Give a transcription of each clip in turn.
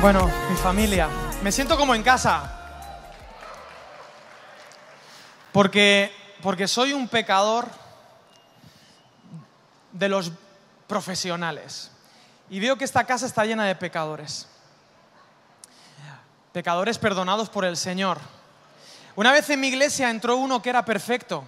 Bueno, mi familia, me siento como en casa. Porque, porque soy un pecador de los profesionales. Y veo que esta casa está llena de pecadores. Pecadores perdonados por el Señor. Una vez en mi iglesia entró uno que era perfecto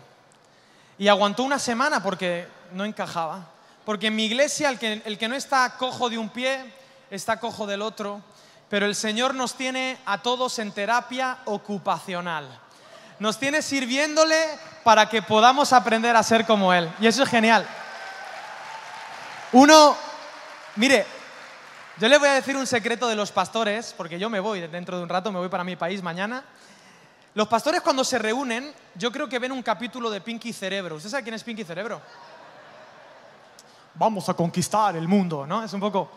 y aguantó una semana porque no encajaba. Porque en mi iglesia el que, el que no está cojo de un pie, está cojo del otro. Pero el Señor nos tiene a todos en terapia ocupacional. Nos tiene sirviéndole para que podamos aprender a ser como Él. Y eso es genial. Uno, mire, yo le voy a decir un secreto de los pastores, porque yo me voy dentro de un rato, me voy para mi país mañana. Los pastores cuando se reúnen, yo creo que ven un capítulo de Pinky Cerebro. ¿Usted sabe quién es Pinky Cerebro? Vamos a conquistar el mundo, ¿no? Es un poco...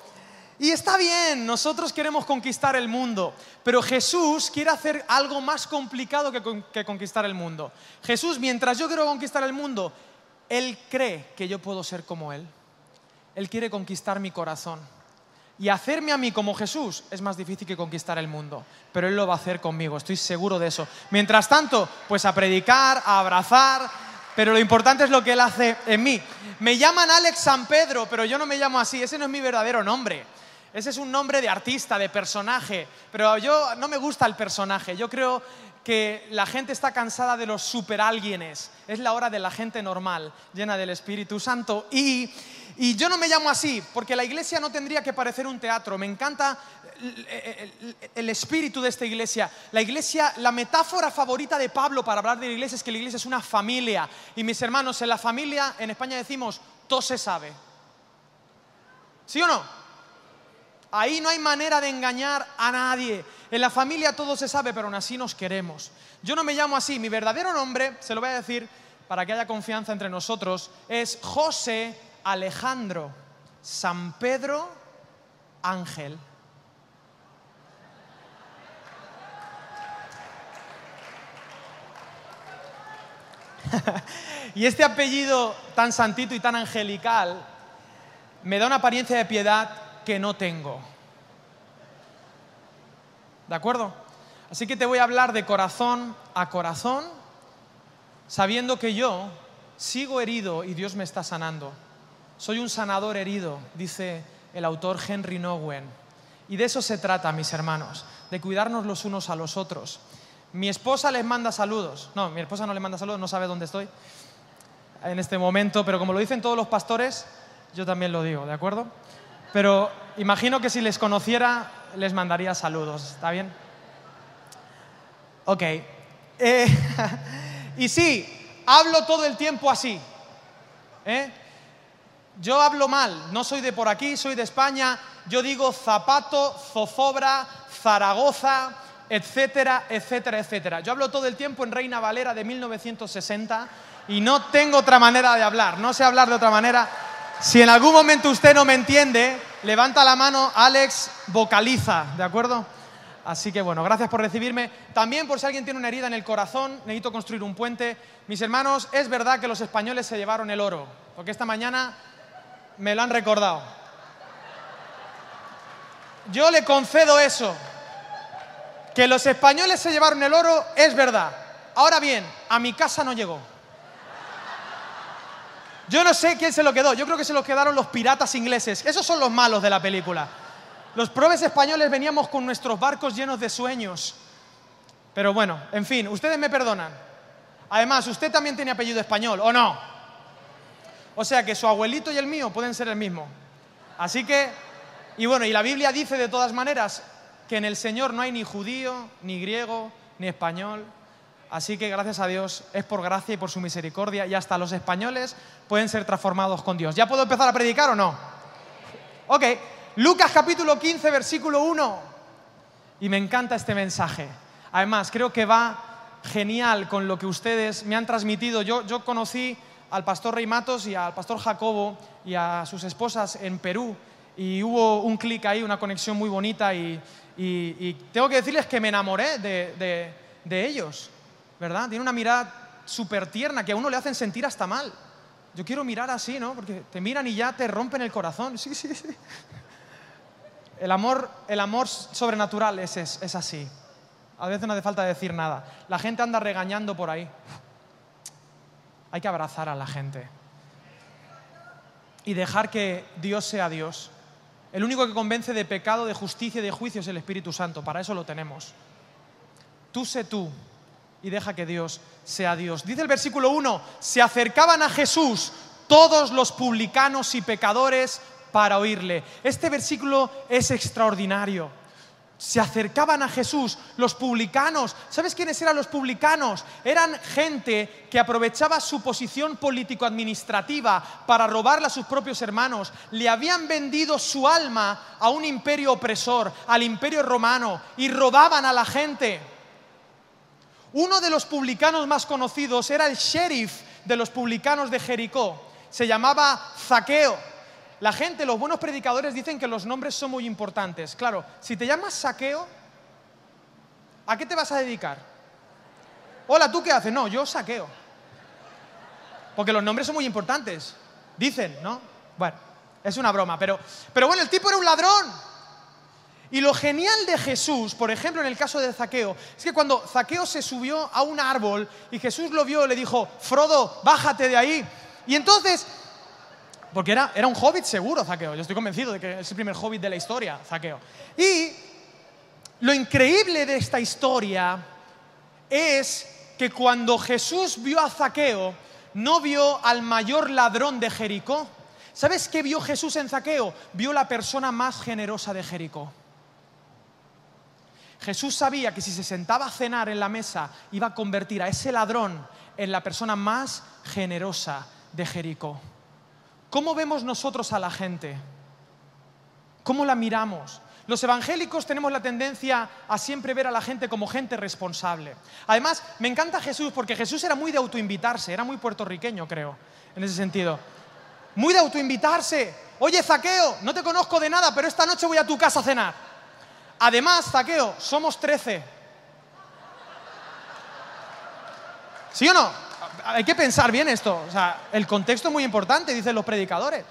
Y está bien, nosotros queremos conquistar el mundo, pero Jesús quiere hacer algo más complicado que, que conquistar el mundo. Jesús, mientras yo quiero conquistar el mundo, Él cree que yo puedo ser como Él. Él quiere conquistar mi corazón. Y hacerme a mí como Jesús es más difícil que conquistar el mundo, pero Él lo va a hacer conmigo, estoy seguro de eso. Mientras tanto, pues a predicar, a abrazar, pero lo importante es lo que Él hace en mí. Me llaman Alex San Pedro, pero yo no me llamo así, ese no es mi verdadero nombre. Ese es un nombre de artista, de personaje, pero yo no me gusta el personaje, yo creo que la gente está cansada de los super alguienes. Es la hora de la gente normal, llena del Espíritu Santo. Y, y yo no me llamo así, porque la iglesia no tendría que parecer un teatro. Me encanta el, el- el espíritu de esta iglesia. La iglesia, la metáfora favorita de Pablo para hablar de la iglesia es que la iglesia es una familia. Y mis hermanos, en la familia, en España decimos, todo se sabe. ¿Sí o no? Ahí no hay manera de engañar a nadie. En la familia todo se sabe, pero aún así nos queremos. Yo no me llamo así. Mi verdadero nombre, se lo voy a decir para que haya confianza entre nosotros, es José Alejandro San Pedro Ángel. y este apellido tan santito y tan angelical me da una apariencia de piedad que no tengo. ¿De acuerdo? Así que te voy a hablar de corazón a corazón, sabiendo que yo sigo herido y Dios me está sanando. Soy un sanador herido, dice el autor Henry Nowen. Y de eso se trata, mis hermanos, de cuidarnos los unos a los otros. Mi esposa les manda saludos. No, mi esposa no le manda saludos, no sabe dónde estoy en este momento, pero como lo dicen todos los pastores, yo también lo digo, ¿de acuerdo? Pero imagino que si les conociera, les mandaría saludos, ¿está bien? Ok. Eh, y sí, hablo todo el tiempo así. ¿eh? Yo hablo mal, no soy de por aquí, soy de España. Yo digo zapato, zozobra, Zaragoza, etcétera, etcétera, etcétera. Yo hablo todo el tiempo en Reina Valera de 1960 y no tengo otra manera de hablar, no sé hablar de otra manera. Si en algún momento usted no me entiende, levanta la mano, Alex vocaliza, ¿de acuerdo? Así que bueno, gracias por recibirme. También por si alguien tiene una herida en el corazón, necesito construir un puente. Mis hermanos, es verdad que los españoles se llevaron el oro, porque esta mañana me lo han recordado. Yo le concedo eso. Que los españoles se llevaron el oro es verdad. Ahora bien, a mi casa no llegó. Yo no sé quién se lo quedó. Yo creo que se lo quedaron los piratas ingleses. Esos son los malos de la película. Los probes españoles veníamos con nuestros barcos llenos de sueños. Pero bueno, en fin, ustedes me perdonan. Además, usted también tiene apellido español, ¿o no? O sea que su abuelito y el mío pueden ser el mismo. Así que, y bueno, y la Biblia dice de todas maneras que en el Señor no hay ni judío, ni griego, ni español. Así que gracias a Dios es por gracia y por su misericordia y hasta los españoles pueden ser transformados con Dios. ¿Ya puedo empezar a predicar o no? Ok, Lucas capítulo 15, versículo 1. Y me encanta este mensaje. Además, creo que va genial con lo que ustedes me han transmitido. Yo, yo conocí al pastor Rey Matos y al pastor Jacobo y a sus esposas en Perú y hubo un clic ahí, una conexión muy bonita y, y- y tengo que decirles que me enamoré de, de- de ellos, ¿verdad? Tiene una mirada súper tierna que a uno le hacen sentir hasta mal. Yo quiero mirar así, ¿no? Porque te miran y ya te rompen el corazón. Sí, sí, sí. El amor, el amor sobrenatural es, así. A veces no hace falta decir nada. La gente anda regañando por ahí. Hay que abrazar a la gente. Y dejar que Dios sea Dios. El único que convence de pecado, de justicia y de juicio es el Espíritu Santo. Para eso lo tenemos. Tú sé tú y deja que Dios sea Dios. Dice el versículo 1, se acercaban a Jesús todos los publicanos y pecadores para oírle. Este versículo es extraordinario. Se acercaban a Jesús los publicanos. ¿Sabes quiénes eran los publicanos? Eran gente que aprovechaba su posición político-administrativa para robarle a sus propios hermanos. Le habían vendido su alma a un imperio opresor, al imperio romano, y robaban a la gente. Uno de los publicanos más conocidos era el sheriff de los publicanos de Jericó. Se llamaba Zaqueo. La gente, los buenos predicadores dicen que los nombres son muy importantes. Claro, si te llamas Saqueo, ¿a qué te vas a dedicar? Hola, ¿tú qué haces? No, yo saqueo. Porque los nombres son muy importantes. Dicen, ¿no? Bueno, es una broma, pero, pero bueno, el tipo era un ladrón. Y lo genial de Jesús, por ejemplo, en el caso de Zaqueo, es que cuando Zaqueo se subió a un árbol y Jesús lo vio, le dijo, Frodo, bájate de ahí. Y entonces porque era, era un hobbit seguro, Zaqueo. Yo estoy convencido de que es el primer hobbit de la historia, Zaqueo. Y lo increíble de esta historia es que cuando Jesús vio a Zaqueo, no vio al mayor ladrón de Jericó. ¿Sabes qué vio Jesús en Zaqueo? Vio la persona más generosa de Jericó. Jesús sabía que si se sentaba a cenar en la mesa iba a convertir a ese ladrón en la persona más generosa de Jericó. ¿Cómo vemos nosotros a la gente? ¿Cómo la miramos? Los evangélicos tenemos la tendencia a siempre ver a la gente como gente responsable. Además, me encanta Jesús porque Jesús era muy de autoinvitarse, era muy puertorriqueño, creo, en ese sentido. Muy de autoinvitarse. Oye, Zaqueo, no te conozco de nada, pero esta noche voy a tu casa a cenar. Además, Zaqueo, somos trece. ¿Sí o no? hay que pensar bien esto. O sea, el contexto es muy importante, dicen los predicadores.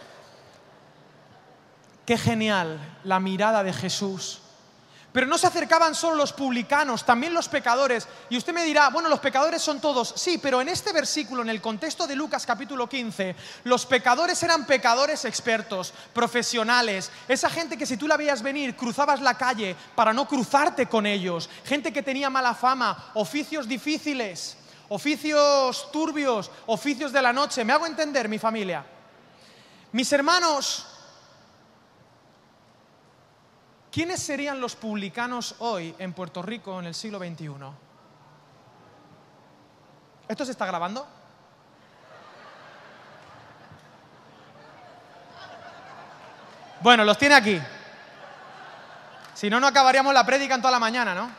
Qué genial la mirada de Jesús. Pero no se acercaban solo los publicanos, también los pecadores. Y usted me dirá, bueno, los pecadores son todos. Sí, pero en este versículo, en el contexto de Lucas capítulo 15, los pecadores eran pecadores expertos, profesionales. Esa gente que si tú la veías venir, cruzabas la calle para no cruzarte con ellos. Gente que tenía mala fama, oficios difíciles oficios turbios, oficios de la noche. ¿Me hago entender, mi familia? Mis hermanos, ¿quiénes serían los publicanos hoy en Puerto Rico en el siglo XXI? ¿Esto se está grabando? Bueno, los tiene aquí. Si no, no acabaríamos la prédica en toda la mañana, ¿no?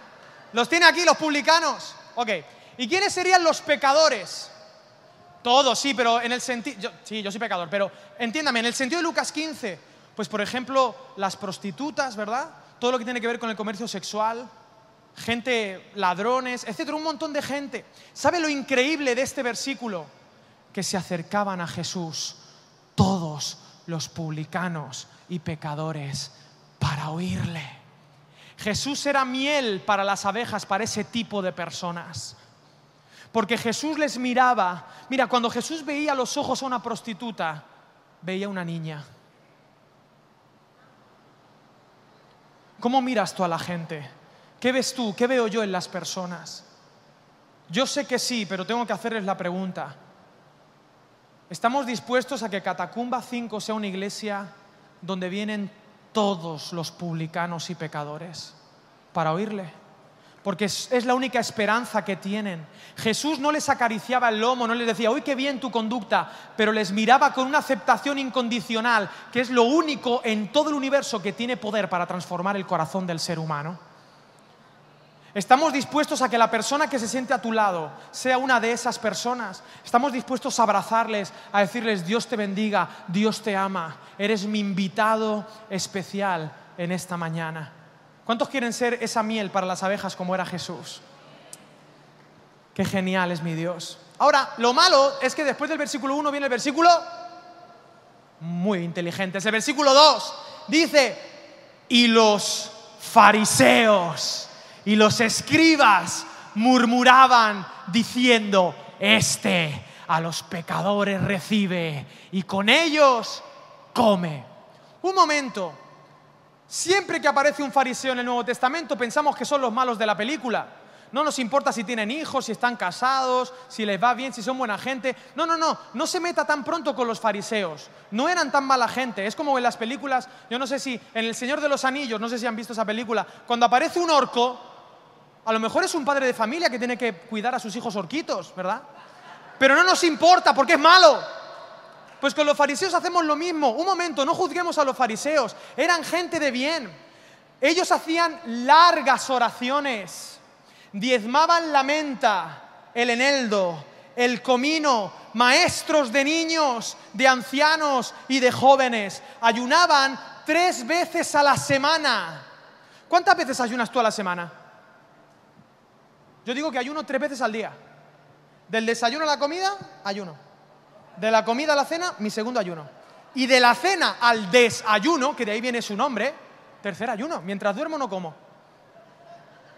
Los tiene aquí los publicanos. Ok. ¿Y quiénes serían los pecadores? Todos, sí, pero en el sentido... Sí, yo soy pecador, pero entiéndame, en el sentido de Lucas 15, pues por ejemplo, las prostitutas, ¿verdad? Todo lo que tiene que ver con el comercio sexual, gente, ladrones, etcétera, un montón de gente. ¿Sabe lo increíble de este versículo? Que se acercaban a Jesús todos los publicanos y pecadores para oírle. Jesús era miel para las abejas, para ese tipo de personas. Porque Jesús les miraba. Mira, cuando Jesús veía los ojos a una prostituta, veía una niña. ¿Cómo miras tú a la gente? ¿Qué ves tú? ¿Qué veo yo en las personas? Yo sé que sí, pero tengo que hacerles la pregunta. ¿Estamos dispuestos a que Catacumba 5 sea una iglesia donde vienen todos los publicanos y pecadores para oírle? Porque es, la única esperanza que tienen. Jesús no les acariciaba el lomo, no les decía, uy, qué bien tu conducta, pero les miraba con una aceptación incondicional, que es lo único en todo el universo que tiene poder para transformar el corazón del ser humano. Estamos dispuestos a que la persona que se siente a tu lado sea una de esas personas. Estamos dispuestos a abrazarles, a decirles, Dios te bendiga, Dios te ama, eres mi invitado especial en esta mañana. ¿Cuántos quieren ser esa miel para las abejas como era Jesús? Qué genial es mi Dios. Ahora, lo malo es que después del versículo 1 viene el versículo muy inteligente. Es el versículo 2. Dice, y los fariseos y los escribas murmuraban diciendo, este a los pecadores recibe y con ellos come. Un momento, siempre que aparece un fariseo en el Nuevo Testamento pensamos que son los malos de la película. No nos importa si tienen hijos, si están casados, si les va bien, si son buena gente. No, no, no, no se meta tan pronto con los fariseos. No eran tan mala gente. Es como en las películas, yo no sé si en El Señor de los Anillos, no sé si han visto esa película, cuando aparece un orco, a lo mejor es un padre de familia que tiene que cuidar a sus hijos orquitos, ¿verdad? Pero no nos importa porque es malo. Pues con los fariseos hacemos lo mismo. Un momento, no juzguemos a los fariseos. Eran gente de bien. Ellos hacían largas oraciones. Diezmaban la menta, el eneldo, el comino, maestros de niños, de ancianos y de jóvenes. Ayunaban tres veces a la semana. ¿Cuántas veces ayunas tú a la semana? Yo digo que ayuno tres veces al día. Del desayuno a la comida, ayuno. De la comida a la cena, mi segundo ayuno. Y de la cena al desayuno, que de ahí viene su nombre, tercer ayuno. Mientras duermo no como.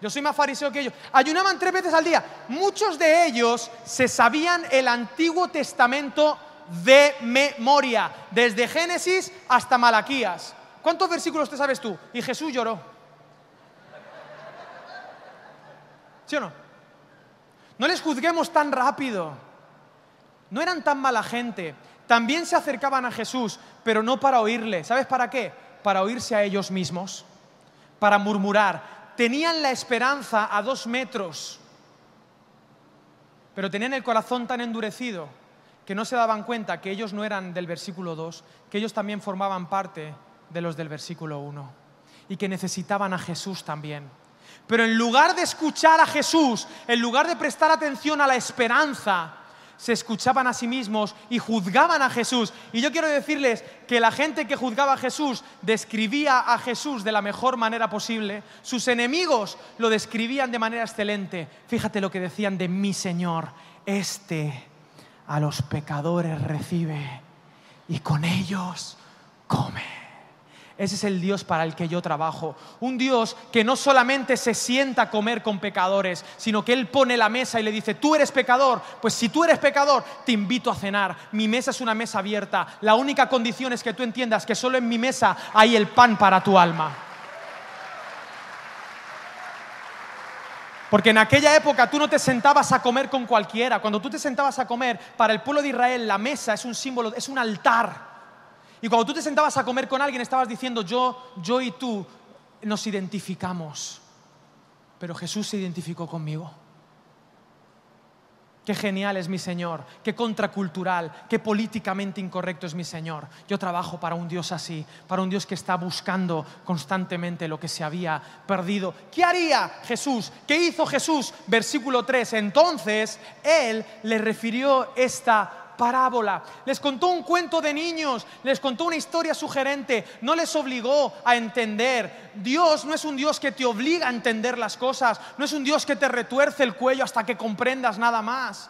Yo soy más fariseo que ellos. Ayunaban tres veces al día. Muchos de ellos se sabían el Antiguo Testamento de memoria, desde Génesis hasta Malaquías. ¿Cuántos versículos te sabes tú? Y Jesús lloró. ¿Sí o no? No les juzguemos tan rápido. No eran tan mala gente. También se acercaban a Jesús, pero no para oírle. ¿Sabes para qué? Para oírse a ellos mismos, para murmurar. Tenían la esperanza a dos metros, pero tenían el corazón tan endurecido que no se daban cuenta que ellos no eran del versículo 2, que ellos también formaban parte de los del versículo 1 y que necesitaban a Jesús también. Pero en lugar de escuchar a Jesús, en lugar de prestar atención a la esperanza, se escuchaban a sí mismos y juzgaban a Jesús. Y yo quiero decirles que la gente que juzgaba a Jesús describía a Jesús de la mejor manera posible. Sus enemigos lo describían de manera excelente. Fíjate lo que decían de mi Señor. Este a los pecadores recibe y con ellos come. Ese es el Dios para el que yo trabajo. Un Dios que no solamente se sienta a comer con pecadores, sino que Él pone la mesa y le dice, tú eres pecador, pues si tú eres pecador, te invito a cenar. Mi mesa es una mesa abierta. La única condición es que tú entiendas que solo en mi mesa hay el pan para tu alma. Porque en aquella época tú no te sentabas a comer con cualquiera. Cuando tú te sentabas a comer, para el pueblo de Israel la mesa es un símbolo, es un altar. Y cuando tú te sentabas a comer con alguien, estabas diciendo, yo, yo y tú nos identificamos. Pero Jesús se identificó conmigo. Qué genial es mi Señor, qué contracultural, qué políticamente incorrecto es mi Señor. Yo trabajo para un Dios así, para un Dios que está buscando constantemente lo que se había perdido. ¿Qué haría Jesús? ¿Qué hizo Jesús? Versículo 3. Entonces Él le refirió esta parábola, les contó un cuento de niños, les contó una historia sugerente, no les obligó a entender. Dios no es un Dios que te obliga a entender las cosas, no es un Dios que te retuerce el cuello hasta que comprendas nada más.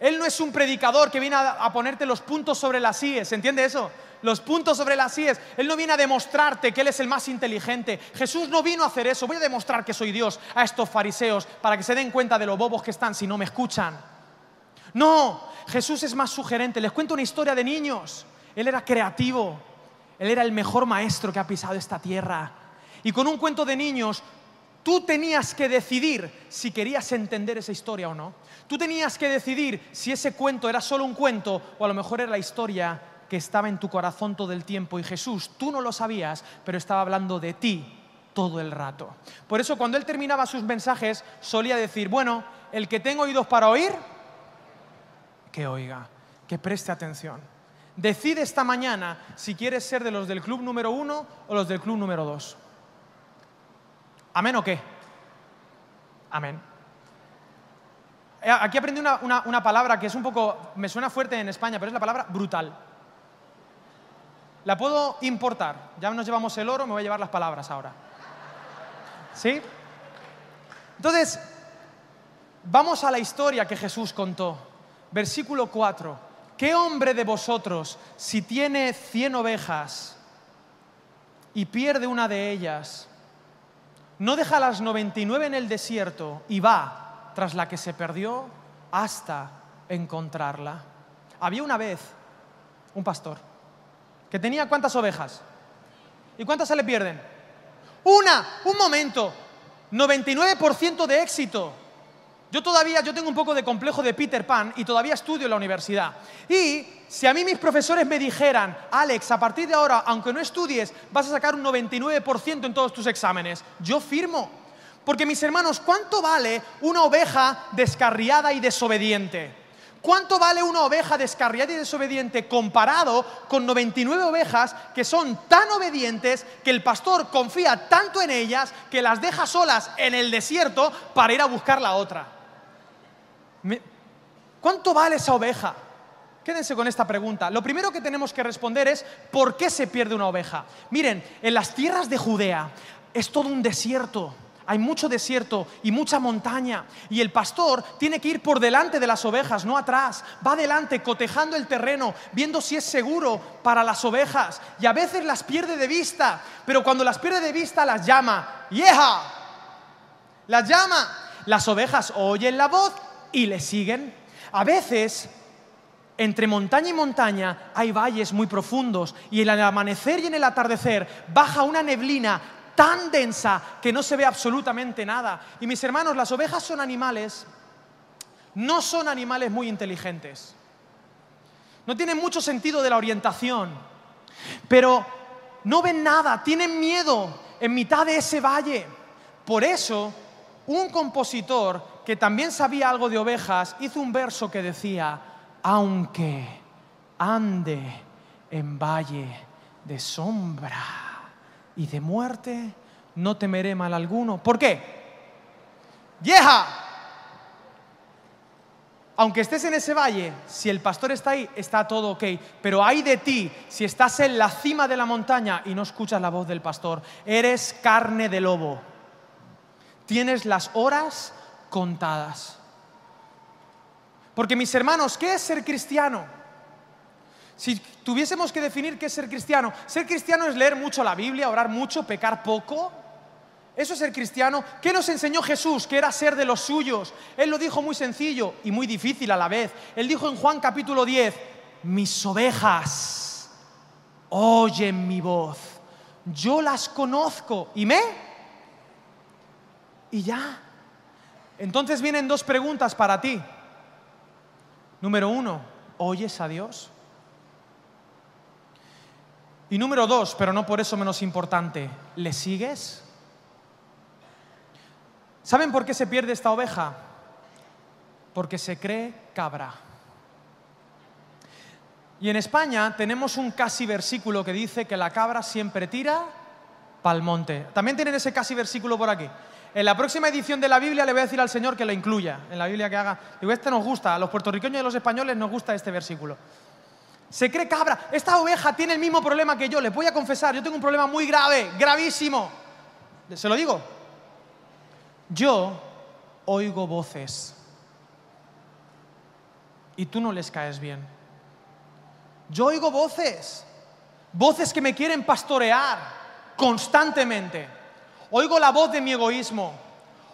Él no es un predicador que viene a, ponerte los puntos sobre las IES, ¿entiende eso? Los puntos sobre las IES. Él no viene a demostrarte que Él es el más inteligente. Jesús no vino a hacer eso. Voy a demostrar que soy Dios a estos fariseos para que se den cuenta de lo bobos que están si no me escuchan. No, Jesús es más sugerente. Les cuento una historia de niños. Él era creativo. Él era el mejor maestro que ha pisado esta tierra. Y con un cuento de niños, tú tenías que decidir si querías entender esa historia o no. Tú tenías que decidir si ese cuento era solo un cuento o a lo mejor era la historia que estaba en tu corazón todo el tiempo. Y Jesús, tú no lo sabías, pero estaba hablando de ti todo el rato. Por eso cuando él terminaba sus mensajes solía decir, bueno, el que tengo oídos para oír, que oiga, que preste atención. Decide esta mañana si quieres ser de los del club número uno o los del club número dos. ¿Amén o qué? Amén. Aquí aprendí una, una, palabra que es un poco, me suena fuerte en España, pero es la palabra brutal. La puedo importar. Ya nos llevamos el oro, me voy a llevar las palabras ahora. ¿Sí? Entonces, vamos a la historia que Jesús contó. Versículo 4. ¿Qué hombre de vosotros, si tiene 100 ovejas y pierde una de ellas, no deja las 99 en el desierto y va tras la que se perdió hasta encontrarla? Había una vez un pastor que tenía cuántas ovejas. ¿Y cuántas se le pierden? Una, un momento. 99% de éxito. Yo todavía, yo tengo un poco de complejo de Peter Pan y todavía estudio en la universidad. Y si a mí mis profesores me dijeran, Alex, a partir de ahora, aunque no estudies, vas a sacar un 99% en todos tus exámenes, yo firmo. Porque mis hermanos, ¿cuánto vale una oveja descarriada y desobediente? ¿Cuánto vale una oveja descarriada y desobediente comparado con 99 ovejas que son tan obedientes que el pastor confía tanto en ellas que las deja solas en el desierto para ir a buscar la otra? ¿Cuánto vale esa oveja? Quédense con esta pregunta. Lo primero que tenemos que responder es ¿por qué se pierde una oveja? Miren, en las tierras de Judea es todo un desierto. Hay mucho desierto y mucha montaña. Y el pastor tiene que ir por delante de las ovejas, no atrás. Va adelante, cotejando el terreno, viendo si es seguro para las ovejas. Y a veces las pierde de vista. Pero cuando las pierde de vista, las llama. ¡Yeja! Las llama. Las ovejas oyen la voz y le siguen. A veces entre montaña y montaña hay valles muy profundos y en el amanecer y en el atardecer baja una neblina tan densa que no se ve absolutamente nada. Y mis hermanos, las ovejas son animales, no son animales muy inteligentes. No tienen mucho sentido de la orientación, pero no ven nada, tienen miedo en mitad de ese valle. Por eso, un compositor que también sabía algo de ovejas hizo un verso que decía, aunque ande en valle de sombra y de muerte, no temeré mal alguno. ¿Por qué? ¡Vieja! Aunque estés en ese valle, si el pastor está ahí, está todo ok. Pero hay de ti, si estás en la cima de la montaña y no escuchas la voz del pastor, eres carne de lobo. Tienes las horas contadas. Porque mis hermanos, ¿qué es ser cristiano? Si tuviésemos que definir qué es ser cristiano, ser cristiano es leer mucho la Biblia, orar mucho, pecar poco. Eso es ser cristiano. ¿Qué nos enseñó Jesús? Que era ser de los suyos. Él lo dijo muy sencillo y muy difícil a la vez. Él dijo en Juan capítulo 10, mis ovejas oyen mi voz. Yo las conozco. ¿Y me? Y ya. Entonces vienen dos preguntas para ti. Número uno, ¿oyes a Dios? Y número dos, pero no por eso menos importante, ¿le sigues? ¿Saben por qué se pierde esta oveja? Porque se cree cabra. Y en España tenemos un casi versículo que dice que la cabra siempre tira pa'l monte. También tienen ese casi versículo por aquí. En la próxima edición de la Biblia le voy a decir al Señor que lo incluya. En la Biblia que haga. Digo, este nos gusta. A los puertorriqueños y a los españoles nos gusta este versículo. Se cree cabra. Esta oveja tiene el mismo problema que yo. Les voy a confesar. Yo tengo un problema muy grave, gravísimo. ¿Se lo digo? Yo oigo voces. Y tú no les caes bien. Yo oigo voces. Voces que me quieren pastorear constantemente. Oigo la voz de mi egoísmo.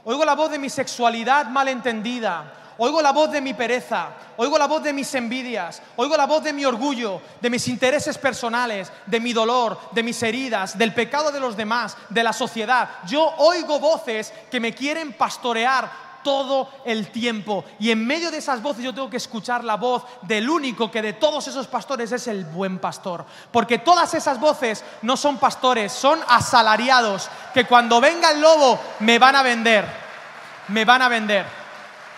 Oigo la voz de mi sexualidad malentendida. Oigo la voz de mi pereza, oigo la voz de mis envidias, oigo la voz de mi orgullo, de mis intereses personales, de mi dolor, de mis heridas, del pecado de los demás, de la sociedad. Yo oigo voces que me quieren pastorear todo el tiempo. Y en medio de esas voces yo tengo que escuchar la voz del único que de todos esos pastores es el buen pastor. Porque todas esas voces no son pastores, son asalariados que cuando venga el lobo me van a vender. Me van a vender.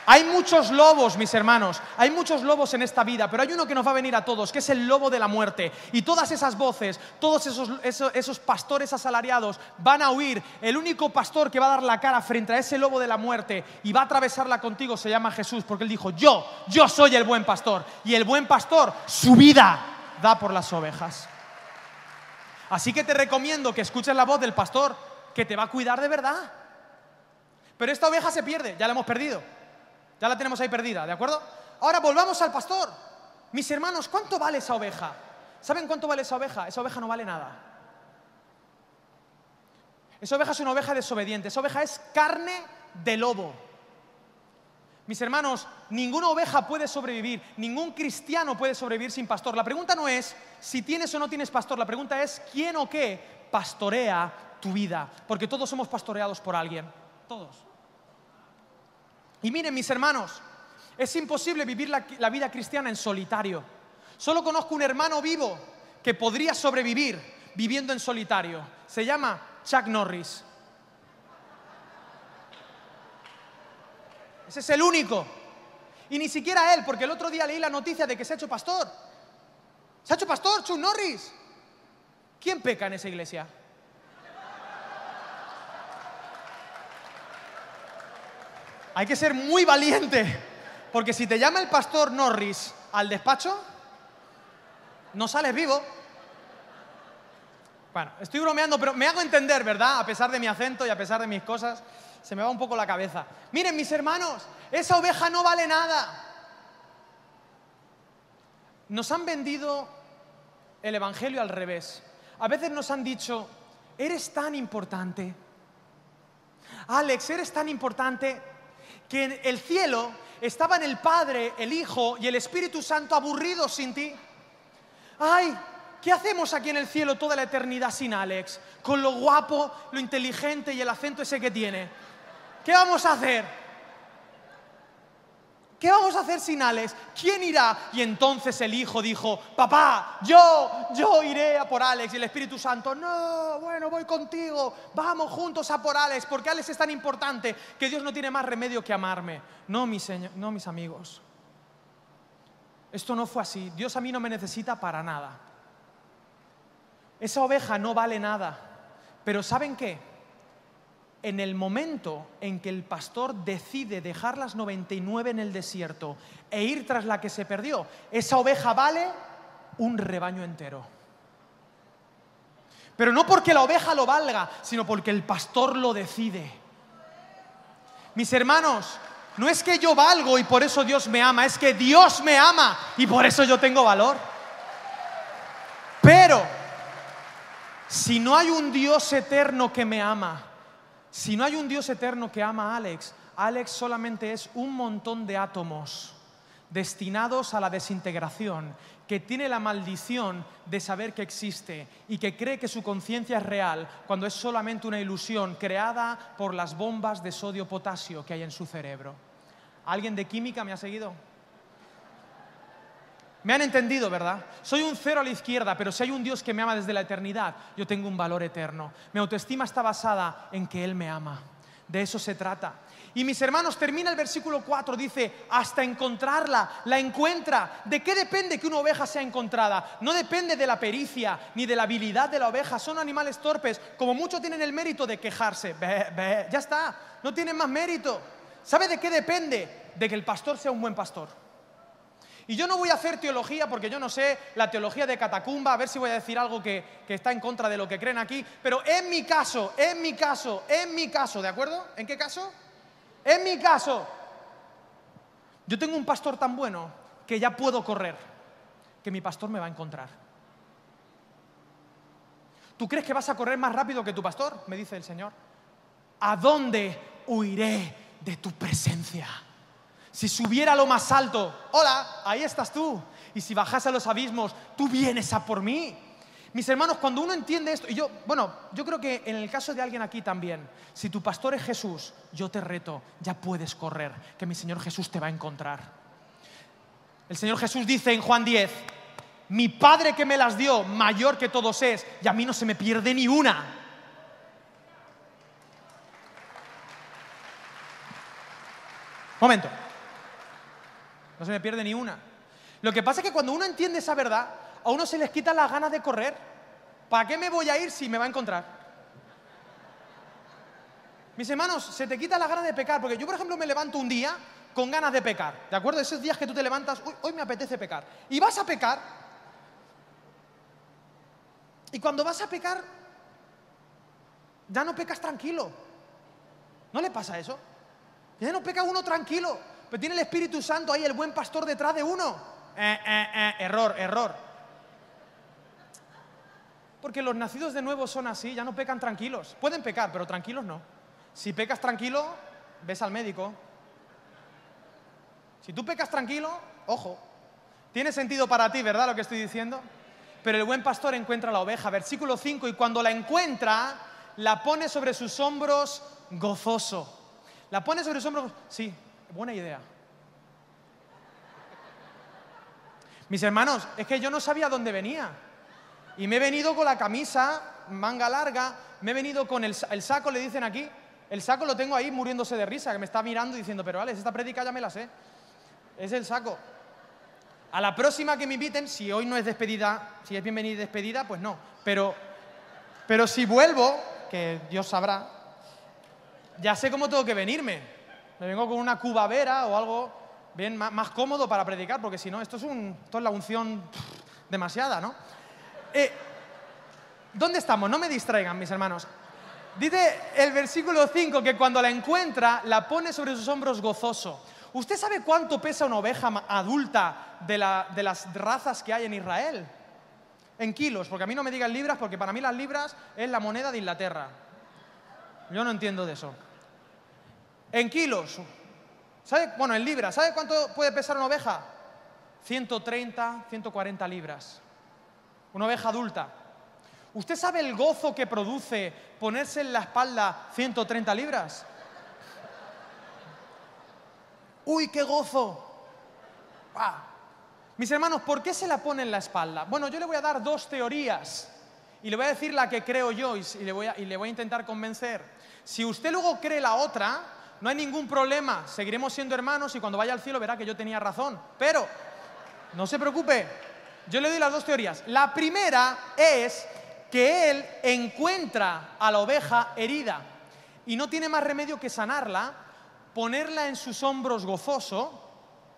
Hay muchos lobos, mis hermanos, hay muchos lobos en esta vida, pero hay uno que nos va a venir a todos, que es el lobo de la muerte. Y todas esas voces, todos esos, esos, pastores asalariados van a huir. El único pastor que va a dar la cara frente a ese lobo de la muerte y va a atravesarla contigo se llama Jesús, porque él dijo, yo, yo soy el buen pastor. Y el buen pastor, su vida da por las ovejas. Así que te recomiendo que escuches la voz del pastor, que te va a cuidar de verdad. Pero esta oveja se pierde, ya la hemos perdido. Ya la tenemos ahí perdida, ¿de acuerdo? Ahora volvamos al pastor. Mis hermanos, ¿cuánto vale esa oveja? ¿Saben cuánto vale esa oveja? Esa oveja no vale nada. Esa oveja es una oveja desobediente. Esa oveja es carne de lobo. Mis hermanos, ninguna oveja puede sobrevivir, ningún cristiano puede sobrevivir sin pastor. La pregunta no es si tienes o no tienes pastor, la pregunta es quién o qué pastorea tu vida, porque todos somos pastoreados por alguien, todos. Y miren, mis hermanos, es imposible vivir la, vida cristiana en solitario. Solo conozco un hermano vivo que podría sobrevivir viviendo en solitario. Se llama Chuck Norris. Ese es el único. Y ni siquiera él, porque el otro día leí la noticia de que se ha hecho pastor. Se ha hecho pastor, Chuck Norris. ¿Quién peca en esa iglesia? Hay que ser muy valiente, porque si te llama el pastor Norris al despacho, no sales vivo. Bueno, estoy bromeando, pero me hago entender, ¿verdad? A pesar de mi acento y a pesar de mis cosas, se me va un poco la cabeza. Miren, mis hermanos, esa oveja no vale nada. Nos han vendido el Evangelio al revés. A veces nos han dicho, eres tan importante. Alex, eres tan importante que en el cielo estaban el Padre, el Hijo y el Espíritu Santo aburridos sin ti. Ay, ¿qué hacemos aquí en el cielo toda la eternidad sin Alex? Con lo guapo, lo inteligente y el acento ese que tiene. ¿Qué vamos a hacer? ¿Qué vamos a hacer sin Alex? ¿Quién irá? Y entonces el hijo dijo, papá, yo, yo iré a por Alex. Y el Espíritu Santo, no, bueno, voy contigo, vamos juntos a por Alex, porque Alex es tan importante que Dios no tiene más remedio que amarme. No, mis, no, mis amigos. Esto no fue así. Dios a mí no me necesita para nada. Esa oveja no vale nada. Pero ¿saben qué? En el momento en que el pastor decide dejar las 99 en el desierto e ir tras la que se perdió, esa oveja vale un rebaño entero. Pero no porque la oveja lo valga, sino porque el pastor lo decide. Mis hermanos, no es que yo valgo y por eso Dios me ama, es que Dios me ama y por eso yo tengo valor. Pero, si no hay un Dios eterno que me ama, si no hay un Dios eterno que ama a Alex, Alex solamente es un montón de átomos destinados a la desintegración, que tiene la maldición de saber que existe y que cree que su conciencia es real cuando es solamente una ilusión creada por las bombas de sodio-potasio que hay en su cerebro. ¿Alguien de química me ha seguido? Me han entendido, ¿verdad? Soy un cero a la izquierda, pero si hay un Dios que me ama desde la eternidad, yo tengo un valor eterno. Mi autoestima está basada en que Él me ama. De eso se trata. Y mis hermanos, termina el versículo 4, dice, hasta encontrarla, la encuentra. ¿De qué depende que una oveja sea encontrada? No depende de la pericia ni de la habilidad de la oveja. Son animales torpes, como muchos tienen el mérito de quejarse. ya está, no tienen más mérito. ¿Sabe de qué depende? De que el pastor sea un buen pastor. Y yo no voy a hacer teología porque yo no sé la teología de catacumba, a ver si voy a decir algo que, que, está en contra de lo que creen aquí, pero en mi caso, en mi caso, en mi caso, ¿de acuerdo? ¿En qué caso? En mi caso, yo tengo un pastor tan bueno que ya puedo correr, que mi pastor me va a encontrar. ¿Tú crees que vas a correr más rápido que tu pastor? Me dice el Señor. ¿A dónde huiré de tu presencia? Si subiera a lo más alto, hola, ahí estás tú. Y si bajase a los abismos, tú vienes a por mí. Mis hermanos, cuando uno entiende esto, y yo, bueno, yo creo que en el caso de alguien aquí también, si tu pastor es Jesús, yo te reto, ya puedes correr, que mi Señor Jesús te va a encontrar. El Señor Jesús dice en Juan 10, mi Padre que me las dio, mayor que todos es, y a mí no se me pierde ni una. Momento. No se me pierde ni una. Lo que pasa es que cuando uno entiende esa verdad, a uno se les quita las ganas de correr. ¿Para qué me voy a ir si me va a encontrar? Mis hermanos, se te quita las ganas de pecar, porque yo, por ejemplo, me levanto un día con ganas de pecar, ¿de acuerdo? Esos días que tú te levantas, uy, hoy me apetece pecar, y vas a pecar, y cuando vas a pecar, ya no pecas tranquilo. ¿No le pasa eso? Ya no peca uno tranquilo, pero tiene el Espíritu Santo ahí, el buen pastor detrás de uno. Eh, eh, eh, error, error. Porque los nacidos de nuevo son así, ya no pecan tranquilos. Pueden pecar, pero tranquilos no. Si pecas tranquilo, ves al médico. Si tú pecas tranquilo, ojo. Tiene sentido para ti, ¿verdad lo que estoy diciendo? Pero el buen pastor encuentra la oveja, versículo 5, y cuando la encuentra, la pone sobre sus hombros gozoso. La pone sobre sus hombros. Sí, buena idea. Mis hermanos, es que yo no sabía dónde venía. Y me he venido con la camisa, manga larga, me he venido con el, saco, le dicen aquí. El saco lo tengo ahí muriéndose de risa, que me está mirando y diciendo, pero Alex, esta prédica ya me la sé. Es el saco. A la próxima que me inviten, si hoy no es despedida, si es bienvenida y despedida, pues no. Pero, pero si vuelvo, que Dios sabrá, ya sé cómo tengo que venirme. Me vengo con una cubavera o algo bien más, más cómodo para predicar, porque si no, esto es, un, esto es la unción pff, demasiada, ¿no? Eh, ¿Dónde estamos? No me distraigan, mis hermanos. Dice el versículo 5 que cuando la encuentra, la pone sobre sus hombros gozoso. ¿Usted sabe cuánto pesa una oveja adulta de, la- de las razas que hay en Israel? En kilos, porque a mí no me digan libras, porque para mí las libras es la moneda de Inglaterra. Yo no entiendo de eso. En kilos. ¿Sabe? Bueno, en libras. ¿Sabe cuánto puede pesar una oveja? 130, 140 libras. Una oveja adulta. ¿Usted sabe el gozo que produce ponerse en la espalda 130 libras? ¡Uy, qué gozo! Mis hermanos, ¿por qué se la pone en la espalda? Bueno, yo le voy a dar dos teorías y le voy a decir la que creo yo y le voy a intentar convencer. Si usted luego cree la otra, no hay ningún problema, seguiremos siendo hermanos y cuando vaya al cielo verá que yo tenía razón. Pero, no se preocupe, yo le doy las dos teorías. La primera es que él encuentra a la oveja herida y no tiene más remedio que sanarla, ponerla en sus hombros gozoso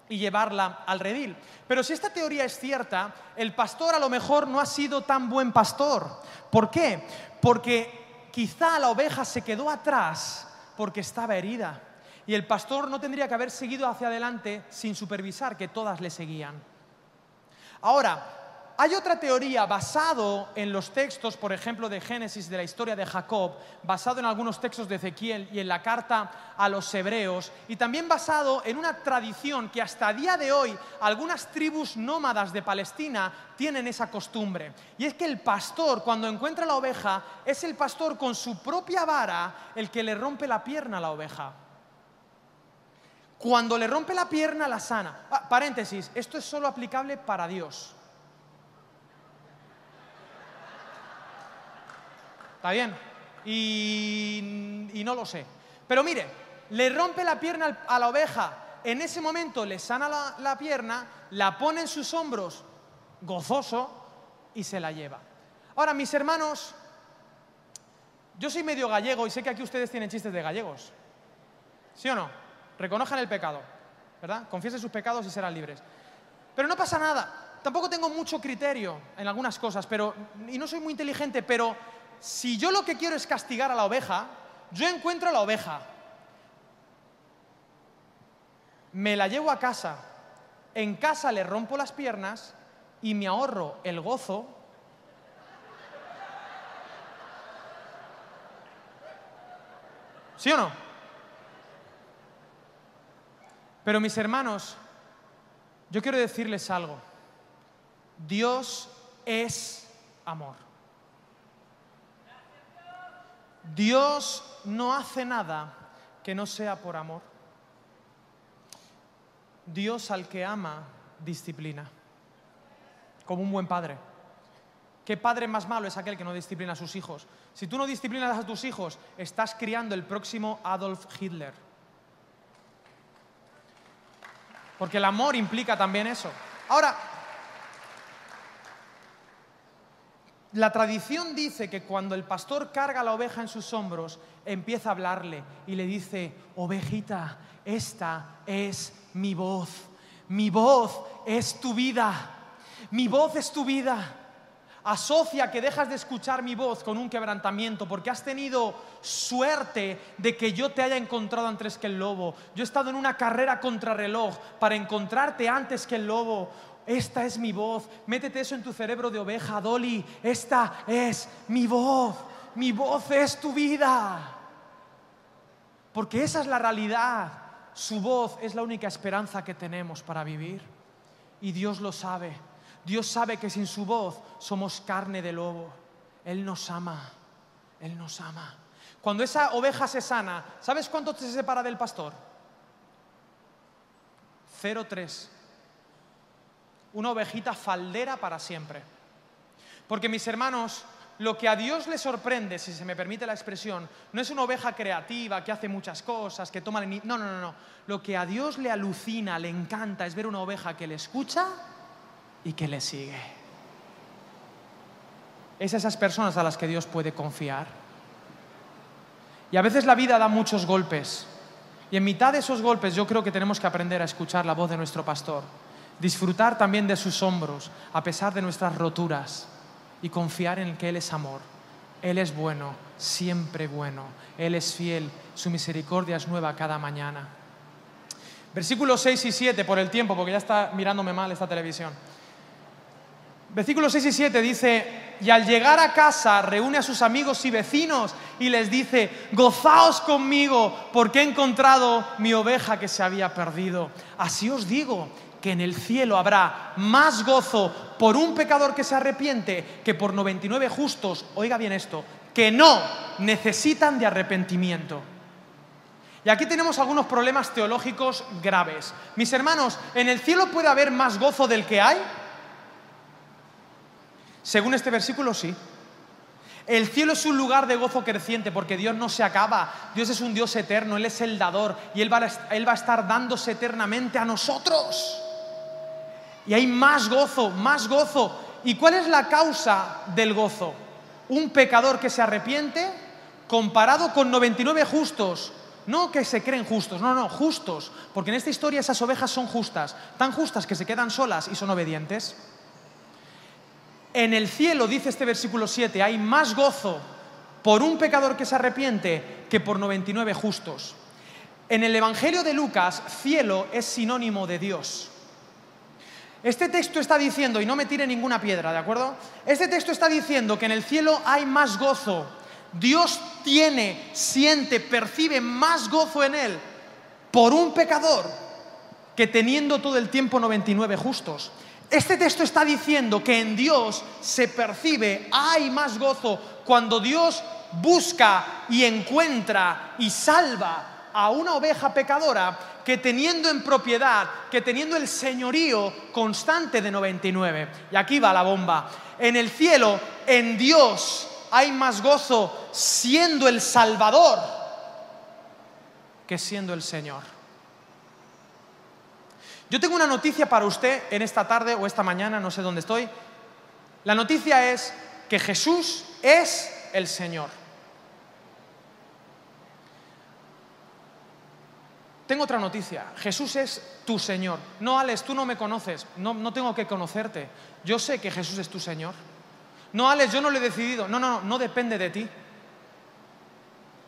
y llevarla al redil. Pero si esta teoría es cierta, el pastor a lo mejor no ha sido tan buen pastor. ¿Por qué? Porque quizá la oveja se quedó atrás porque estaba herida y el pastor no tendría que haber seguido hacia adelante sin supervisar que todas le seguían. Ahora, hay otra teoría basado en los textos, por ejemplo, de Génesis, de la historia de Jacob, basado en algunos textos de Ezequiel y en la carta a los hebreos, y también basado en una tradición que hasta día de hoy algunas tribus nómadas de Palestina tienen esa costumbre. Y es que el pastor, cuando encuentra la oveja, es el pastor con su propia vara el que le rompe la pierna a la oveja. Cuando le rompe la pierna, la sana. Ah, paréntesis, esto es solo aplicable para Dios. ¿Está bien? Y, no lo sé. Pero mire, le rompe la pierna a la oveja. En ese momento le sana la, la pierna, la pone en sus hombros, gozoso, y se la lleva. Ahora, mis hermanos, yo soy medio gallego y sé que aquí ustedes tienen chistes de gallegos. ¿Sí o no? Reconozcan el pecado, ¿verdad? Confiesen sus pecados y serán libres. Pero no pasa nada. Tampoco tengo mucho criterio en algunas cosas, pero y no soy muy inteligente, pero si yo lo que quiero es castigar a la oveja, yo encuentro a la oveja. Me la llevo a casa. En casa le rompo las piernas y me ahorro el gozo ¿Sí o no? Pero mis hermanos, yo quiero decirles algo. Dios es amor. Dios no hace nada que no sea por amor. Dios al que ama disciplina, como un buen padre. ¿Qué padre más malo es aquel que no disciplina a sus hijos? Si tú no disciplinas a tus hijos, estás criando el próximo Adolf Hitler. Porque el amor implica también eso. Ahora, la tradición dice que cuando el pastor carga la oveja en sus hombros, empieza a hablarle y le dice, ovejita, esta es mi voz. Mi voz es tu vida. Mi voz es tu vida. Asocia que dejas de escuchar mi voz con un quebrantamiento porque has tenido suerte de que yo te haya encontrado antes que el lobo. Yo he estado en una carrera contrarreloj para encontrarte antes que el lobo. Esta es mi voz. Métete eso en tu cerebro de oveja, Dolly. Esta es mi voz. Mi voz es tu vida. Porque esa es la realidad. Su voz es la única esperanza que tenemos para vivir. Y Dios lo sabe. Dios sabe que sin su voz somos carne de lobo. Él nos ama. Él nos ama. Cuando esa oveja se sana, ¿sabes cuánto se separa del pastor? 0,3. Una ovejita faldera para siempre. Porque mis hermanos, lo que a Dios le sorprende, si se me permite la expresión, no es una oveja creativa que hace muchas cosas, que toma... No, no, no, no. Lo que a Dios le alucina, le encanta, es ver una oveja que le escucha y que le sigue. Es esas personas a las que Dios puede confiar. Y a veces la vida da muchos golpes. Y en mitad de esos golpes yo creo que tenemos que aprender a escuchar la voz de nuestro pastor. Disfrutar también de sus hombros, a pesar de nuestras roturas. Y confiar en que Él es amor. Él es bueno, siempre bueno. Él es fiel. Su misericordia es nueva cada mañana. Versículos 6 y 7, por el tiempo, porque ya está mirándome mal esta televisión. Versículos 6 y 7 dice, y al llegar a casa reúne a sus amigos y vecinos y les dice, gozaos conmigo porque he encontrado mi oveja que se había perdido. Así os digo que en el cielo habrá más gozo por un pecador que se arrepiente que por 99 justos, oiga bien esto, que no necesitan de arrepentimiento. Y aquí tenemos algunos problemas teológicos graves. Mis hermanos, ¿en el cielo puede haber más gozo del que hay? Según este versículo, sí. El cielo es un lugar de gozo creciente porque Dios no se acaba. Dios es un Dios eterno, Él es el dador y Él va, a, Él va a estar dándose eternamente a nosotros. Y hay más gozo, más gozo. ¿Y cuál es la causa del gozo? Un pecador que se arrepiente comparado con 99 justos. No que se creen justos, no, no, justos. Porque en esta historia esas ovejas son justas, tan justas que se quedan solas y son obedientes. En el cielo, dice este versículo 7, hay más gozo por un pecador que se arrepiente que por 99 justos. En el Evangelio de Lucas, cielo es sinónimo de Dios. Este texto está diciendo, y no me tire ninguna piedra, ¿de acuerdo? Este texto está diciendo que en el cielo hay más gozo. Dios tiene, siente, percibe más gozo en él por un pecador que teniendo todo el tiempo 99 justos. Este texto está diciendo que en Dios se percibe, hay más gozo cuando Dios busca y encuentra y salva a una oveja pecadora que teniendo en propiedad, que teniendo el señorío constante de 99. Y aquí va la bomba. En el cielo, en Dios, hay más gozo siendo el Salvador que siendo el Señor. Yo tengo una noticia para usted en esta tarde o esta mañana, no sé dónde estoy. La noticia es que Jesús es el Señor. Tengo otra noticia. Jesús es tu Señor. No, Alex, tú no me conoces. No, no tengo que conocerte. Yo sé que Jesús es tu Señor. No, Alex, yo no lo he decidido. No, no, no, no depende de ti.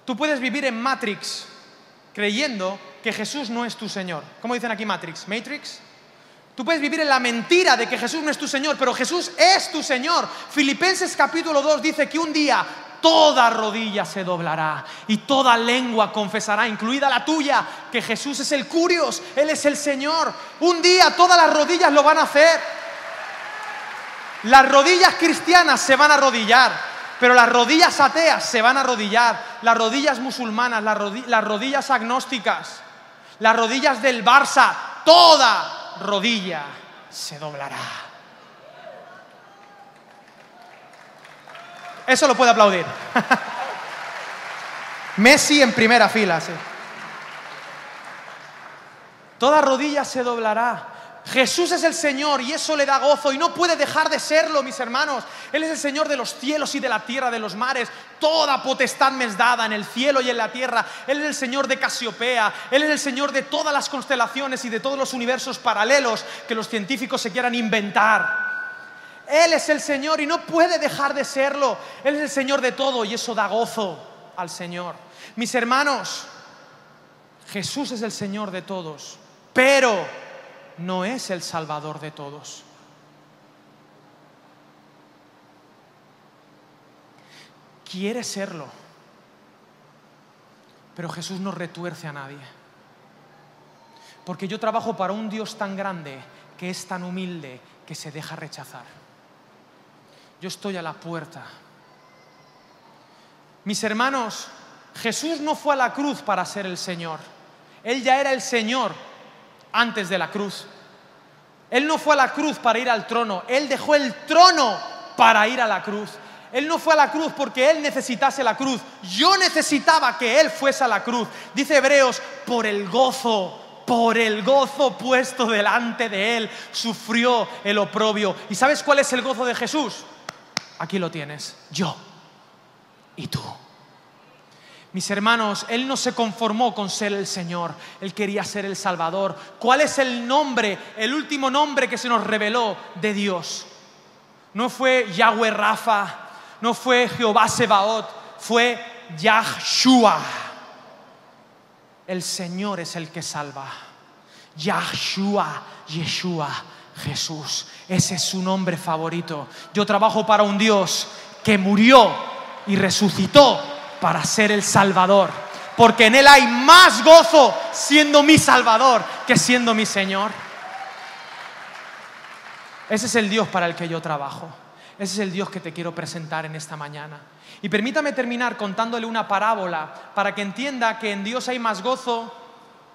Tú puedes vivir en Matrix creyendo que Jesús no es tu Señor. ¿Cómo dicen aquí Matrix? ¿Matrix? Tú puedes vivir en la mentira de que Jesús no es tu Señor, pero Jesús es tu Señor. Filipenses capítulo 2 dice que un día toda rodilla se doblará y toda lengua confesará, incluida la tuya, que Jesús es el Curios, Él es el Señor. Un día todas las rodillas lo van a hacer. Las rodillas cristianas se van a arrodillar, pero las rodillas ateas se van a arrodillar, las rodillas musulmanas, las, las rodillas agnósticas, las rodillas del Barça, toda rodilla se doblará. Eso lo puede aplaudir. Messi en primera fila, sí. Toda rodilla se doblará. Jesús es el Señor y eso le da gozo y no puede dejar de serlo, mis hermanos. Él es el Señor de los cielos y de la tierra, de los mares. Toda potestad me es dada en el cielo y en la tierra. Él es el Señor de Casiopea. Él es el Señor de todas las constelaciones y de todos los universos paralelos que los científicos se quieran inventar. Él es el Señor y no puede dejar de serlo. Él es el Señor de todo y eso da gozo al Señor. Mis hermanos, Jesús es el Señor de todos, pero no es el Salvador de todos. Quiere serlo, pero Jesús no retuerce a nadie. Porque yo trabajo para un Dios tan grande que es tan humilde que se deja rechazar. Yo estoy a la puerta. Mis hermanos, Jesús no fue a la cruz para ser el Señor. Él ya era el Señor antes de la cruz. Él no fue a la cruz para ir al trono. Él dejó el trono para ir a la cruz. Él no fue a la cruz porque Él necesitase la cruz. Yo necesitaba que Él fuese a la cruz. Dice Hebreos, por el gozo por el gozo puesto delante de él, sufrió el oprobio. ¿Y sabes cuál es el gozo de Jesús? Aquí lo tienes, yo y tú. Mis hermanos, Él no se conformó con ser el Señor, Él quería ser el Salvador. ¿Cuál es el nombre, el último nombre que se nos reveló de Dios? No fue Yahweh Rafa, no fue Jehová Sebaot, fue Yahshua. El Señor es el que salva. Yahshua, Yeshua, Jesús. Ese es su nombre favorito. Yo trabajo para un Dios que murió y resucitó para ser el Salvador. Porque en Él hay más gozo siendo mi Salvador que siendo mi Señor. Ese es el Dios para el que yo trabajo. Ese es el Dios que te quiero presentar en esta mañana. Y permítame terminar contándole una parábola para que entienda que en Dios hay más gozo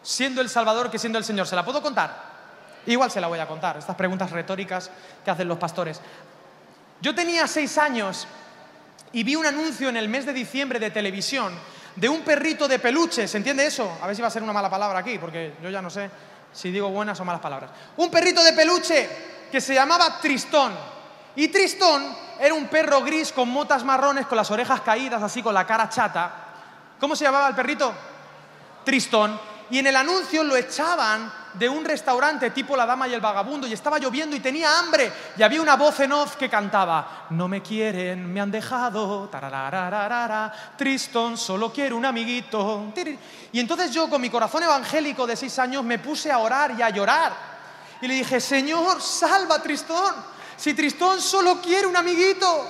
siendo el Salvador que siendo el Señor. ¿Se la puedo contar? Igual se la voy a contar, estas preguntas retóricas que hacen los pastores. Yo tenía seis años y vi un anuncio en el mes de diciembre de televisión de un perrito de peluche, ¿se entiende eso? A ver si va a ser una mala palabra aquí, porque yo ya no sé si digo buenas o malas palabras. Un perrito de peluche que se llamaba Tristón. Y Tristón era un perro gris con motas marrones, con las orejas caídas, así con la cara chata. ¿Cómo se llamaba el perrito? Tristón. Y en el anuncio lo echaban de un restaurante tipo La Dama y el Vagabundo y estaba lloviendo y tenía hambre y había una voz en off que cantaba No me quieren, me han dejado, Tristón, solo quiero un amiguito. Y entonces yo con mi corazón evangélico de seis años me puse a orar y a llorar. Y le dije, Señor, salva a Tristón. Si Tristón solo quiere un amiguito.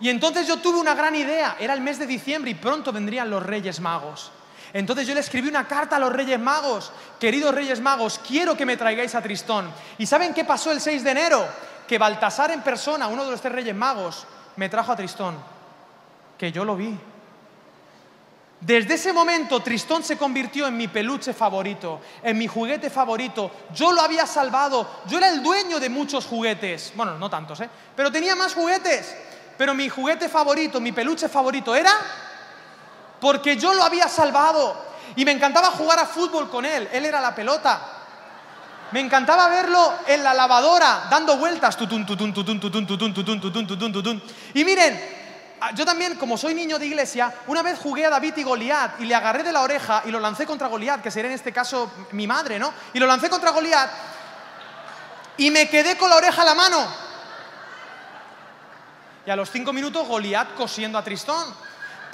Y entonces yo tuve una gran idea. Era el mes de diciembre y pronto vendrían los Reyes Magos. Entonces yo le escribí una carta a los Reyes Magos. Queridos Reyes Magos, quiero que me traigáis a Tristón. ¿Y saben qué pasó el 6 de enero? Que Baltasar en persona, uno de los tres Reyes Magos, me trajo a Tristón. Que yo lo vi. Desde ese momento Tristón se convirtió en mi peluche favorito, en mi juguete favorito. Yo lo había salvado, yo era el dueño de muchos juguetes. Bueno, no tantos, ¿eh? Pero tenía más juguetes. Pero mi juguete favorito, mi peluche favorito era porque yo lo había salvado. Y me encantaba jugar a fútbol con él, él era la pelota. Me encantaba verlo en la lavadora, dando vueltas. Y miren, yo también, como soy niño de iglesia, una vez jugué a David y Goliat y le agarré de la oreja y lo lancé contra Goliat, que sería en este caso mi madre, ¿no? Y lo lancé contra Goliat y me quedé con la oreja a la mano. Y a los cinco minutos Goliat cosiendo a Tristón.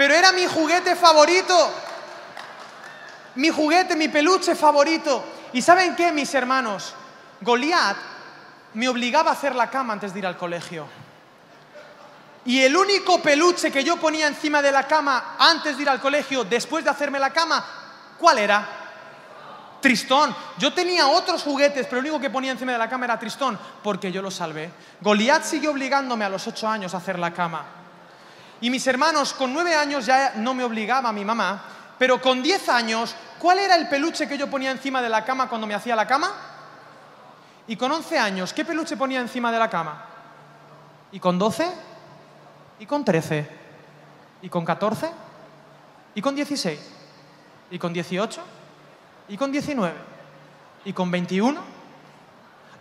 Pero era mi juguete favorito. Mi juguete, mi peluche favorito. ¿Y saben qué, mis hermanos? Goliat me obligaba a hacer la cama antes de ir al colegio. Y el único peluche que yo ponía encima de la cama antes de ir al colegio, después de hacerme la cama, ¿cuál era? Tristón. Yo tenía otros juguetes, pero el único que ponía encima de la cama era Tristón, porque yo lo salvé. Goliat siguió obligándome a los ocho años a hacer la cama. Y mis hermanos, con nueve años ya no me obligaba mi mamá, pero con diez años, ¿cuál era el peluche que yo ponía encima de la cama cuando me hacía la cama? Y con once años, ¿qué peluche ponía encima de la cama? ¿Y con doce? ¿Y con trece? ¿Y con catorce? ¿Y con dieciséis? ¿Y con dieciocho? ¿Y con diecinueve? ¿Y con veintiuno?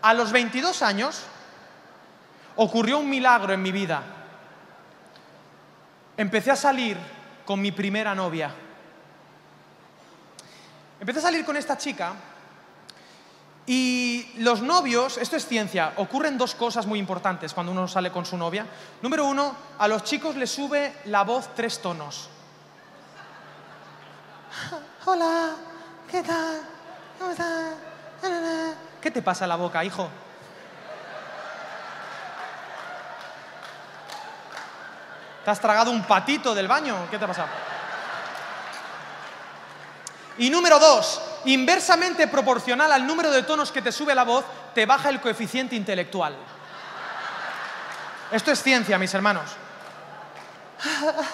A los veintidós años ocurrió un milagro en mi vida empecé a salir con mi primera novia. Empecé a salir con esta chica Y los novios, esto es ciencia, ocurren dos cosas muy importantes cuando uno sale con su novia. Número uno, a los chicos les sube la voz tres tonos. Hola, ¿qué tal? ¿Cómo estás? ¿Qué te pasa en la boca, hijo? ¿Te has tragado un patito del baño? ¿Qué te ha pasado? Y número dos, inversamente proporcional al número de tonos que te sube la voz, te baja el coeficiente intelectual. Esto es ciencia, mis hermanos.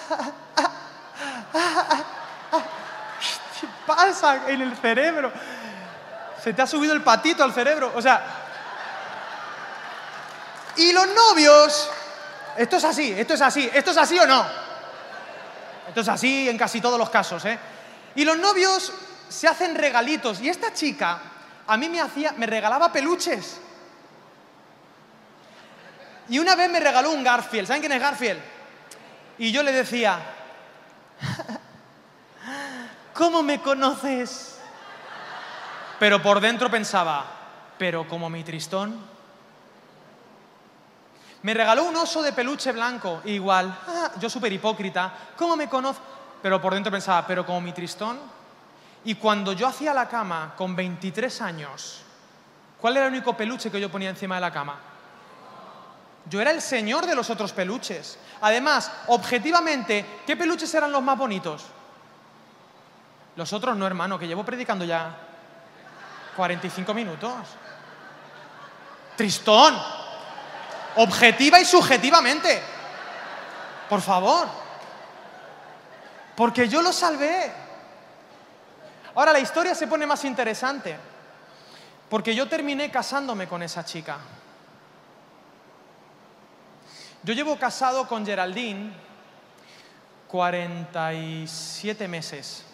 ¿Qué pasa en el cerebro? Se te ha subido el patito al cerebro. O sea. Y los novios. Esto es así, esto es así, esto es así o no. Esto es así en casi todos los casos, ¿eh? Y los novios se hacen regalitos. Y esta chica a mí me hacía, me regalaba peluches. Y una vez me regaló un Garfield. ¿Saben quién es Garfield? Y yo le decía, ¿cómo me conoces? Pero por dentro pensaba, pero como mi tristón. Me regaló un oso de peluche blanco, igual. Ah, yo súper hipócrita. ¿Cómo me conoce? Pero por dentro pensaba, pero como mi tristón. Y cuando yo hacía la cama con 23 años, ¿cuál era el único peluche que yo ponía encima de la cama? Yo era el señor de los otros peluches. Además, objetivamente, ¿qué peluches eran los más bonitos? Los otros no, hermano, que llevo predicando ya 45 minutos. Tristón. Objetiva y subjetivamente. Por favor. Porque yo lo salvé. Ahora la historia se pone más interesante. Porque yo terminé casándome con esa chica. Yo llevo casado con Geraldine 47 meses.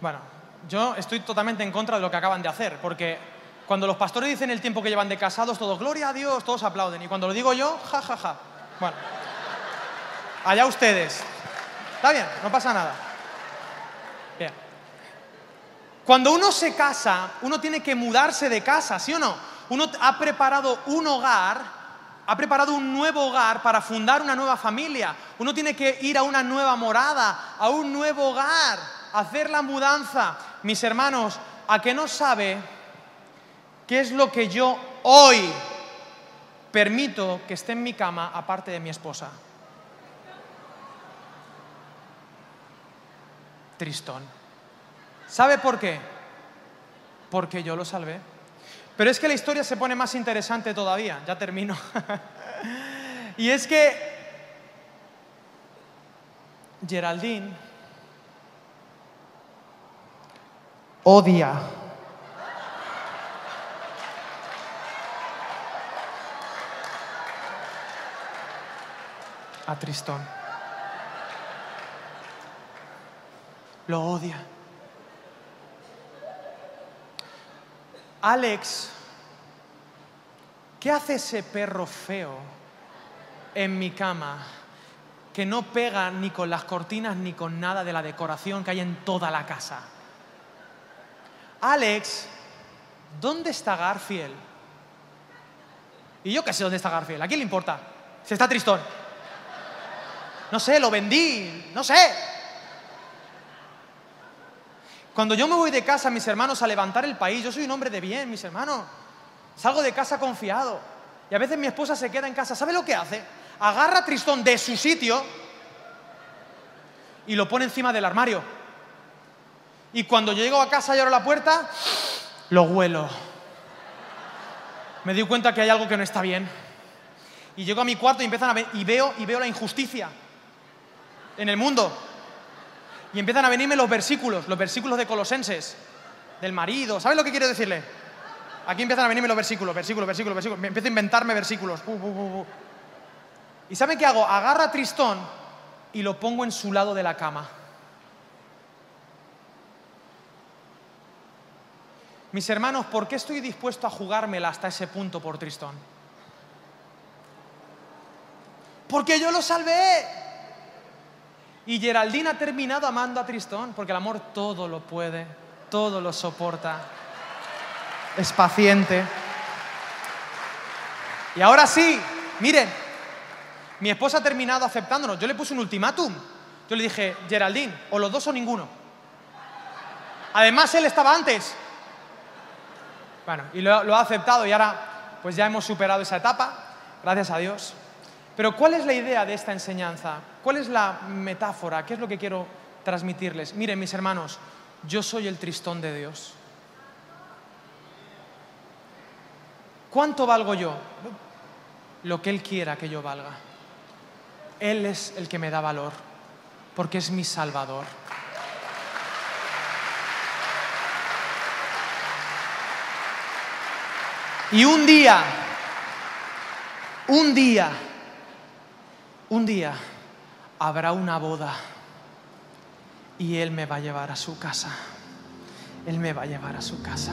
Bueno, yo estoy totalmente en contra de lo que acaban de hacer, porque cuando los pastores dicen el tiempo que llevan de casados, todos, gloria a Dios, todos aplauden. Y cuando lo digo yo, ja, ja, ja. Bueno, allá ustedes. Está bien, no pasa nada. Bien. Cuando uno se casa, uno tiene que mudarse de casa, ¿sí o no? Uno ha preparado un hogar, ha preparado un nuevo hogar para fundar una nueva familia. Uno tiene que ir a una nueva morada, a un nuevo hogar, hacer la mudanza. Mis hermanos, ¿a qué no sabe qué es lo que yo hoy permito que esté en mi cama aparte de mi esposa? Tristón. ¿Sabe por qué? Porque yo lo salvé. Pero es que la historia se pone más interesante todavía, ya termino. y es que Geraldine odia a Tristón. Lo odia. Alex, ¿qué hace ese perro feo en mi cama que no pega ni con las cortinas ni con nada de la decoración que hay en toda la casa? Alex, ¿dónde está Garfield? Y yo qué sé dónde está Garfield. ¿A quién le importa? Si está tristón. No sé, lo vendí, no sé. Cuando yo me voy de casa, mis hermanos, a levantar el país, yo soy un hombre de bien, mis hermanos. Salgo de casa confiado. Y a veces mi esposa se queda en casa. ¿Sabe lo que hace? Agarra a Tristón de su sitio y lo pone encima del armario. Y cuando yo llego a casa y abro la puerta, lo huelo. Me di cuenta que hay algo que no está bien. Y llego a mi cuarto y, empiezan a ver, y, veo, y veo la injusticia en el mundo. Y empiezan a venirme los versículos, los versículos de Colosenses, del marido. ¿Sabes lo que quiero decirle? Aquí empiezan a venirme los versículos, versículos, versículos, versículos. Me empiezo a inventarme versículos. Uh, uh, uh, ¿Y saben qué hago? Agarro a Tristón y lo pongo en su lado de la cama. Mis hermanos, ¿por qué estoy dispuesto a jugármela hasta ese punto por Tristón? Porque yo lo salvé. Y Geraldine ha terminado amando a Tristón, porque el amor todo lo puede, todo lo soporta, es paciente. Y ahora sí, miren, mi esposa ha terminado aceptándonos. Yo le puse un ultimátum. Yo le dije, Geraldine, o los dos o ninguno. Además, él estaba antes. Bueno, y lo, lo ha aceptado y ahora pues ya hemos superado esa etapa, gracias a Dios. Pero ¿cuál es la idea de esta enseñanza? ¿Cuál es la metáfora? ¿Qué es lo que quiero transmitirles? Miren, mis hermanos, yo soy el tristón de Dios. ¿Cuánto valgo yo? Lo que Él quiera que yo valga. Él es el que me da valor, porque es mi Salvador. Y un día, un día, un día habrá una boda y Él me va a llevar a su casa. Él me va a llevar a su casa.